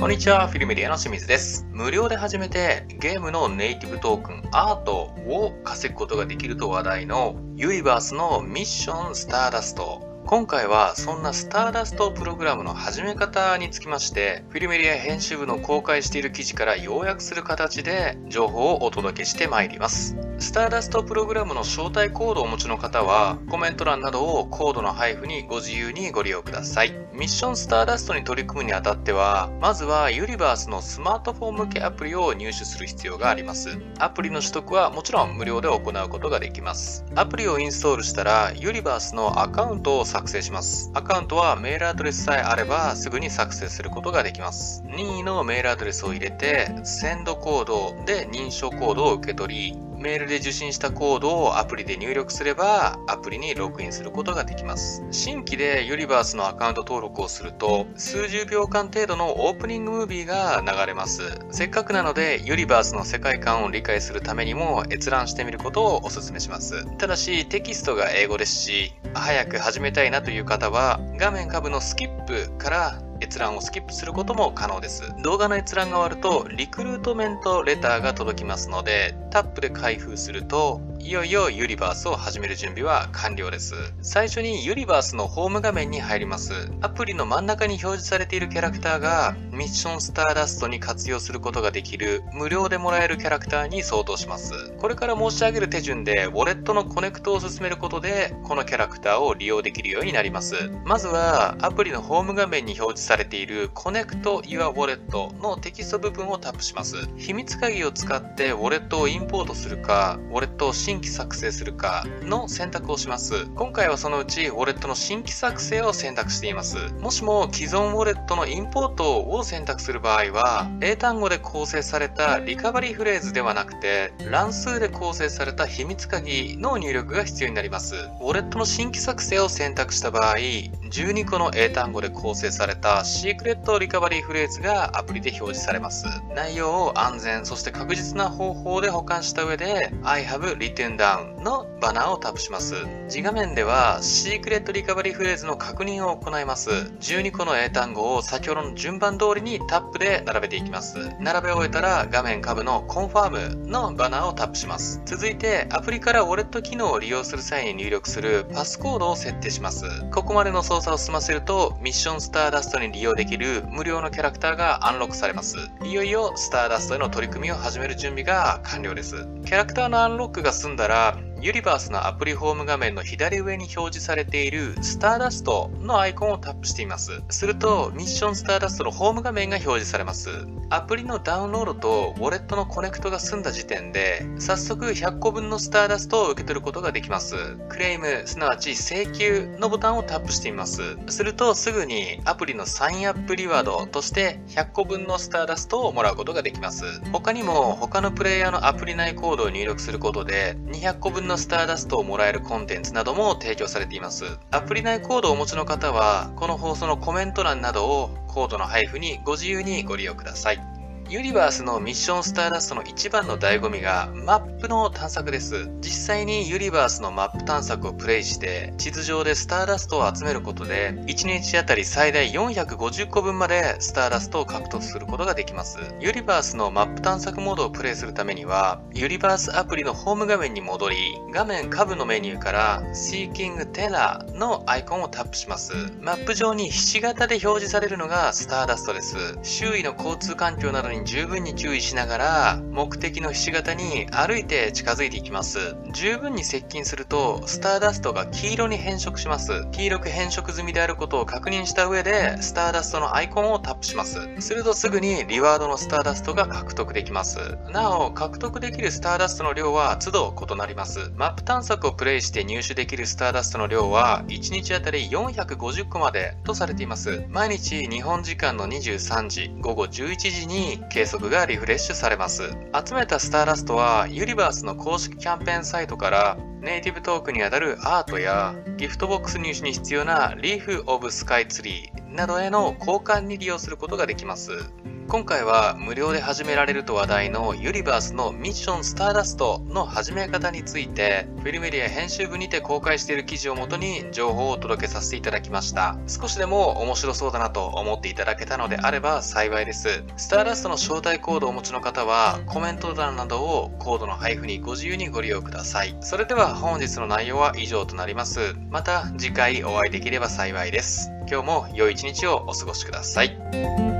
こんにちは、フィルメディアの清水です。無料で始めてゲームのネイティブトークンアートを稼ぐことができると話題のユイバースのミッションスターダスト。今回はそんなスターダストプログラムの始め方につきまして、フィルメディア編集部の公開している記事から要約する形で情報をお届けしてまいります。スターダストプログラムの招待コードをお持ちの方は、コメント欄などをコードの配布にご自由にご利用ください。ミッションスターダストに取り組むにあたっては、まずはユニバースのスマートフォン向けアプリを入手する必要があります。アプリの取得はもちろん無料で行うことができます。アプリをインストールしたら、ユニバースのアカウントを作成します。アカウントはメールアドレスさえあればすぐに作成することができます。任意のメールアドレスを入れて、センドコードで認証コードを受け取り、メールで受信したコードをアプリで入力すれば、アプリにログインすることができます。新規でユニバースのアカウント登録をすると、数十秒間程度のオープニングムービーが流れます。せっかくなので、ユニバースの世界観を理解するためにも閲覧してみることをお勧めします。ただし、テキストが英語ですし、早く始めたいなという方は、画面下部のスキップから閲覧をスキップすることも可能です。動画の閲覧が終わると、リクルートメントレターが届きますので、タップで開封すると、いよいよユリバースを始める準備は完了です。最初にユリバースのホーム画面に入ります。アプリの真ん中に表示されているキャラクターが、ミッションスターダストに活用することができる無料でもらえるキャラクターに相当します。これから申し上げる手順で、ウォレットのコネクトを進めることで、このキャラクターを利用できるようになります。まずは、アプリのホーム画面に表示されている Connect Your Wallet のテキスト部分をタップします。秘密鍵を使ってウォレットをインポートするか、ウォレットを新規作成するかの選択をします。今回はそのうちウォレットの新規作成を選択しています。もしも既存ウォレットのインポートを選択する場合は、英単語で構成されたリカバリーフレーズではなくて、乱数で構成された秘密鍵の入力が必要になります。ウォレットの新規作成を選択した場合、12個の英単語で構成されたシークレットリカバリーフレーズがアプリで表示されます。内容を安全、そして確実な方法で保管した上で I have written down のバナーをタップします。次画面ではシークレットリカバリーフレーズの確認を行います。12個の英単語を先ほどの順番通りにタップで並べていきます。並べ終えたら画面下部の confirm のバナーをタップします。続いてアプリからウォレット機能を利用する際に入力するパスコードを設定します。ここまでの操作を済ませるとミッションスターダストに利用できる無料のキャラクターがアンロックされます。いよいよスターダストへの取り組みを始める準備が完了です。キャラクターのアンロックが済んだらユリバースのアプリホーム画面の左上に表示されているスターダストのアイコンをタップしています。するとミッションスターダストのホーム画面が表示されます。アプリのダウンロードとウォレットのコネクトが済んだ時点で早速100個分のスターダストを受け取ることができます。claim、すなわち請求のボタンをタップしてみます。するとすぐにアプリのサインアップリワードとして100個分のスターダストをもらうことができます。他にも他のプレイヤーのアプリ内コードを入力することで200個分のスターダストをもらえるコンテンツなども提供されています。アプリ内コードをお持ちの方はこの放送のコメント欄などをコードの配布にご自由にご利用ください。ユリバースのミッションスターダストの一番の醍醐味がマップの探索です。実際にユリバースのマップ探索をプレイして地図上でスターダストを集めることで1日あたり最大450個分までスターダストを獲得することができます。ユリバースのマップ探索モードをプレイするためにはユニバースアプリのホーム画面に戻り画面下部のメニューから Seeking Terror のアイコンをタップします。マップ上にひし形で表示されるのがスターダストです。周囲の交通環境などに十分に注意しながら目的のひし形に歩いて近づいていきます。十分に接近するとスターダストが黄色に変色します。黄色く変色済みであることを確認した上でスターダストのアイコンをタップします。するとすぐにリワードのスターダストが獲得できます。なお獲得できるスターダストの量は都度異なります。マップ探索をプレイして入手できるスターダストの量は1日あたり450個までとされています。毎日日本時間の23時午後11時に計測がリフレッシュされます。集めたスターラストはユニバースの公式キャンペーンサイトからネイティブトークにあたるアートやギフトボックス入手に必要なリーフ・オブ・スカイツリーなどへの交換に利用することができます。今回は無料で始められると話題のユニバースのミッションスターダストの始め方についてフィルメディア編集部にて公開している記事をもとに情報をお届けさせていただきました。少しでも面白そうだなと思っていただけたのであれば幸いです。スターダストの招待コードをお持ちの方はコメント欄などをコードの配布にご自由にご利用ください。それでは本日の内容は以上となります。また次回お会いできれば幸いです。今日も良い一日をお過ごしください。